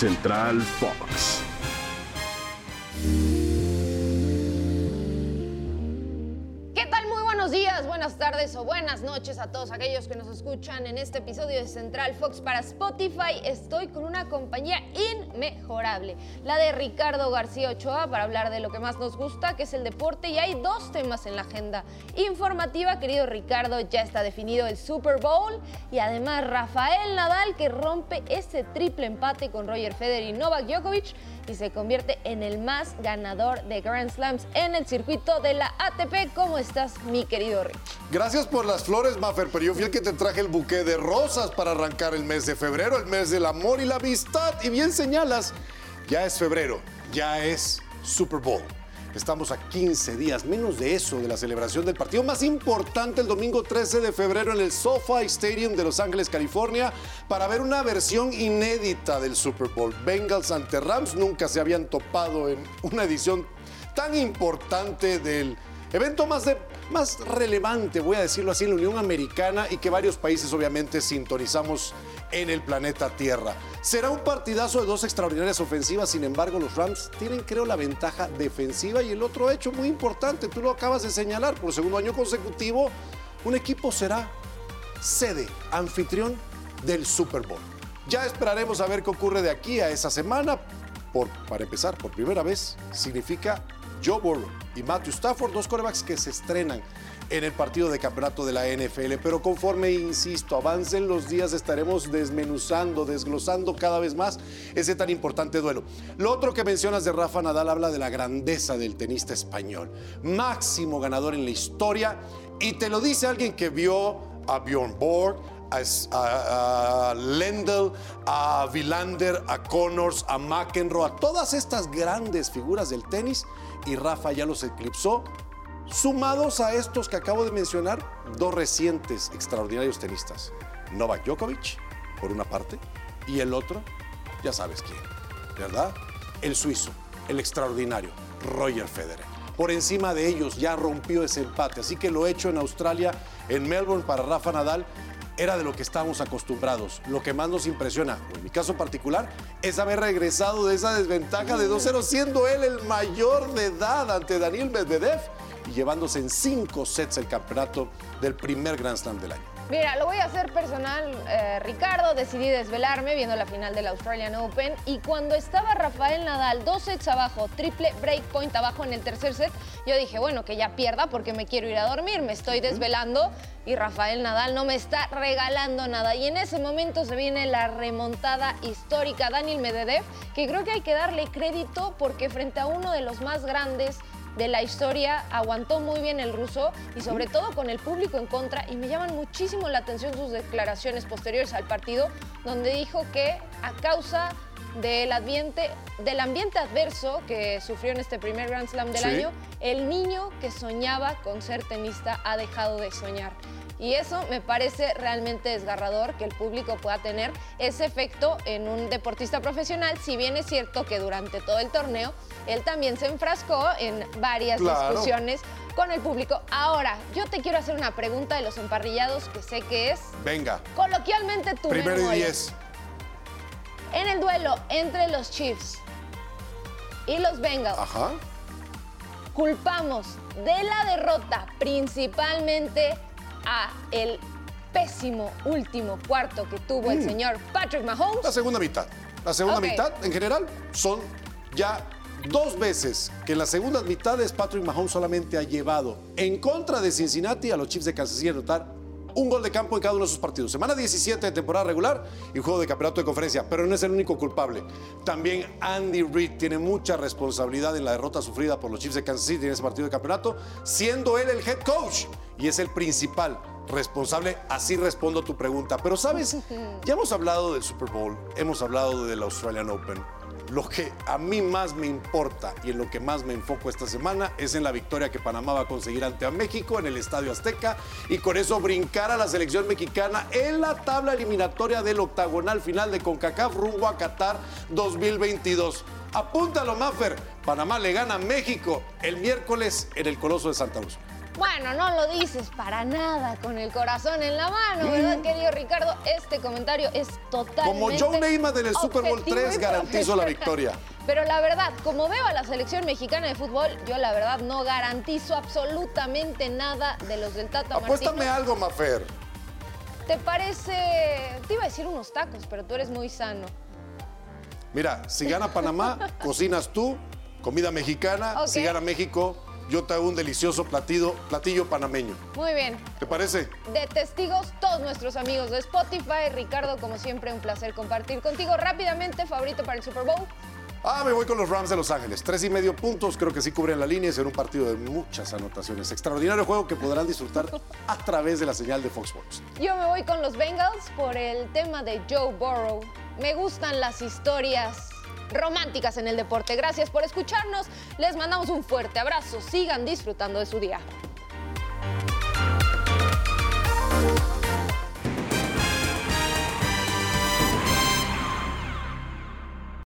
Central Fox. Buenas tardes o buenas noches a todos aquellos que nos escuchan en este episodio de Central Fox para Spotify. Estoy con una compañía inmejorable, la de Ricardo García Ochoa, para hablar de lo que más nos gusta, que es el deporte. Y hay dos temas en la agenda informativa, querido Ricardo. Ya está definido el Super Bowl y además Rafael Nadal, que rompe ese triple empate con Roger Federer y Novak Djokovic y se convierte en el más ganador de Grand Slams en el circuito de la ATP. ¿Cómo estás, mi querido Gracias por las flores, Maffer, pero yo fui el que te traje el buque de rosas para arrancar el mes de febrero, el mes del amor y la amistad. Y bien señalas, ya es febrero, ya es Super Bowl. Estamos a 15 días, menos de eso, de la celebración del partido más importante el domingo 13 de febrero en el SoFi Stadium de Los Ángeles, California, para ver una versión inédita del Super Bowl. Bengals ante Rams nunca se habían topado en una edición tan importante del evento más, más relevante, voy a decirlo así, en la Unión Americana y que varios países obviamente sintonizamos en el planeta Tierra. Será un partidazo de dos extraordinarias ofensivas, sin embargo los Rams tienen creo la ventaja defensiva y el otro hecho muy importante, tú lo acabas de señalar, por segundo año consecutivo, un equipo será sede, anfitrión del Super Bowl. Ya esperaremos a ver qué ocurre de aquí a esa semana. Por, para empezar, por primera vez, significa Joe Burrow y Matthew Stafford, dos corebacks que se estrenan en el partido de campeonato de la NFL. Pero conforme, insisto, avancen los días, estaremos desmenuzando, desglosando cada vez más ese tan importante duelo. Lo otro que mencionas de Rafa Nadal habla de la grandeza del tenista español. Máximo ganador en la historia. Y te lo dice alguien que vio a Bjorn Borg, a, a, Lendl, a Villander, a Connors, a McEnroe, a todas estas grandes figuras del tenis y Rafa ya los eclipsó Sumados a estos que acabo de mencionar, dos recientes extraordinarios tenistas. Novak Djokovic, por una parte, y el otro, ya sabes quién, ¿verdad? El suizo, el extraordinario, Roger Federer. Por encima de ellos ya rompió ese empate, así que lo hecho en Australia, en Melbourne para Rafa Nadal, era de lo que estábamos acostumbrados. Lo que más nos impresiona, en mi caso particular, es haber regresado de esa desventaja de 2-0, siendo él el mayor de edad ante Daniel Medvedev y llevándose en cinco sets el campeonato del primer Grand Slam del año. Mira, lo voy a hacer personal, eh, Ricardo. Decidí desvelarme viendo la final del Australian Open y cuando estaba Rafael Nadal dos sets abajo, triple break point abajo en el tercer set, yo dije, bueno, que ya pierda porque me quiero ir a dormir, me estoy desvelando y Rafael Nadal no me está regalando nada. Y en ese momento se viene la remontada histórica Daniel Medvedev, que creo que hay que darle crédito porque frente a uno de los más grandes de la historia, aguantó muy bien el ruso y sobre todo con el público en contra y me llaman muchísimo la atención sus declaraciones posteriores al partido donde dijo que a causa del ambiente, del ambiente adverso que sufrió en este primer Grand Slam del año, el niño que soñaba con ser tenista ha dejado de soñar. Y eso me parece realmente desgarrador que el público pueda tener ese efecto en un deportista profesional, si bien es cierto que durante todo el torneo él también se enfrascó en varias discusiones con el público. Ahora, yo te quiero hacer una pregunta de los emparrillados que sé que es. Venga. Coloquialmente tu Primero y diez. En el duelo entre los Chiefs y los Bengals. Ajá. Culpamos de la derrota principalmente a el pésimo último cuarto que tuvo el mm. señor Patrick Mahomes. La segunda mitad. La segunda mitad, en general, son ya dos veces que en las segundas mitades Patrick Mahomes solamente ha llevado en contra de Cincinnati a los Chiefs de Kansas City a anotar un gol de campo en cada uno de sus partidos. Semana 17 de temporada regular y juego de campeonato de conferencia, pero no es el único culpable. También Andy Reid tiene mucha responsabilidad en la derrota sufrida por los Chiefs de Kansas City en ese partido de campeonato, siendo él el head coach y es el principal responsable. Así respondo a tu pregunta. Pero sabes, ya hemos hablado del Super Bowl, hemos hablado del Australian Open lo que a mí más me importa y en lo que más me enfoco esta semana es en la victoria que Panamá va a conseguir ante a México en el Estadio Azteca y con eso brincar a la selección mexicana en la tabla eliminatoria del octagonal final de CONCACAF rumbo a Qatar 2022. Apúntalo, Maffer. Panamá le gana a México el miércoles en el Coloso de Santa Cruz. Bueno, no lo dices para nada con el corazón en la mano, ¿verdad, querido Ricardo? Este comentario es totalmente. Como Joe Namath en el Super Bowl objetivo 3 y garantizo la victoria. Pero la verdad, como veo a la selección mexicana de fútbol, yo la verdad no garantizo absolutamente nada de los del Tata Apuéstame Martino. algo, Mafer. ¿Te parece? Te iba a decir unos tacos, pero tú eres muy sano. Mira, si gana Panamá, cocinas tú, comida mexicana. Ok. Si gana México, yo te hago un delicioso platillo, platillo panameño. Muy bien. ¿Te parece? De testigos, todos nuestros amigos de Spotify. Ricardo, como siempre, un placer compartir contigo. Rápidamente, favorito para el Super Bowl. Ah, me voy con los Rams de Los Ángeles. Tres y medio puntos, creo que sí cubren la línea y será un partido de muchas anotaciones. Extraordinario juego que podrán disfrutar a través de la señal de Fox Sports. Yo me voy con los Bengals por el tema de Joe Burrow. Me gustan las historias románticas en el deporte. Gracias por escucharnos. Les mandamos un fuerte abrazo. Sigan disfrutando de su día.